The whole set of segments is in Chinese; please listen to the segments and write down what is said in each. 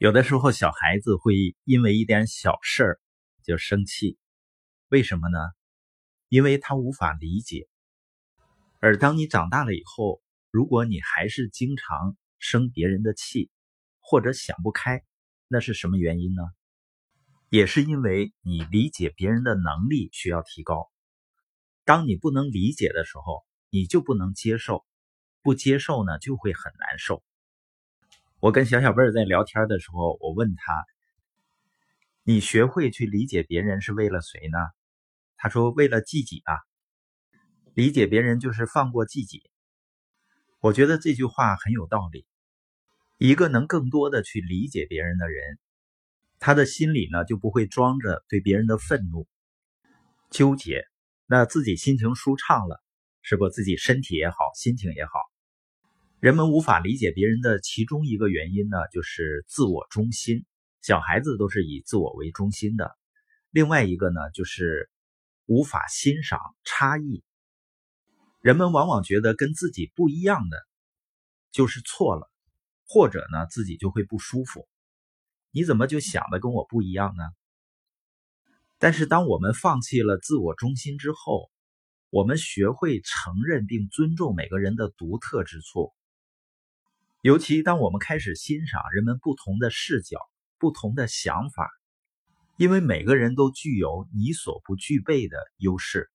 有的时候，小孩子会因为一点小事儿就生气，为什么呢？因为他无法理解。而当你长大了以后，如果你还是经常生别人的气，或者想不开，那是什么原因呢？也是因为你理解别人的能力需要提高。当你不能理解的时候，你就不能接受，不接受呢，就会很难受。我跟小小贝儿在聊天的时候，我问他：“你学会去理解别人是为了谁呢？”他说：“为了自己啊。理解别人就是放过自己。”我觉得这句话很有道理。一个能更多的去理解别人的人，他的心里呢就不会装着对别人的愤怒、纠结，那自己心情舒畅了，是不？自己身体也好，心情也好。人们无法理解别人的其中一个原因呢，就是自我中心。小孩子都是以自我为中心的。另外一个呢，就是无法欣赏差异。人们往往觉得跟自己不一样的就是错了，或者呢，自己就会不舒服。你怎么就想的跟我不一样呢？但是，当我们放弃了自我中心之后，我们学会承认并尊重每个人的独特之处。尤其当我们开始欣赏人们不同的视角、不同的想法，因为每个人都具有你所不具备的优势。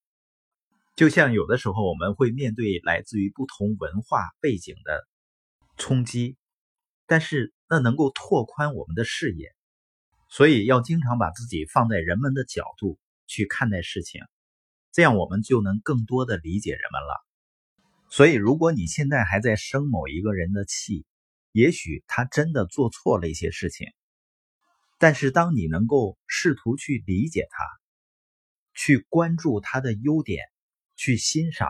就像有的时候我们会面对来自于不同文化背景的冲击，但是那能够拓宽我们的视野，所以要经常把自己放在人们的角度去看待事情，这样我们就能更多的理解人们了。所以，如果你现在还在生某一个人的气，也许他真的做错了一些事情。但是，当你能够试图去理解他，去关注他的优点，去欣赏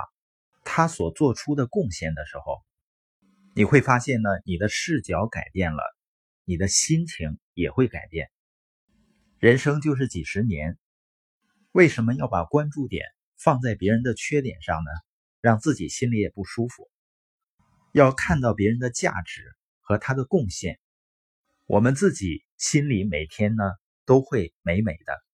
他所做出的贡献的时候，你会发现呢，你的视角改变了，你的心情也会改变。人生就是几十年，为什么要把关注点放在别人的缺点上呢？让自己心里也不舒服，要看到别人的价值和他的贡献，我们自己心里每天呢都会美美的。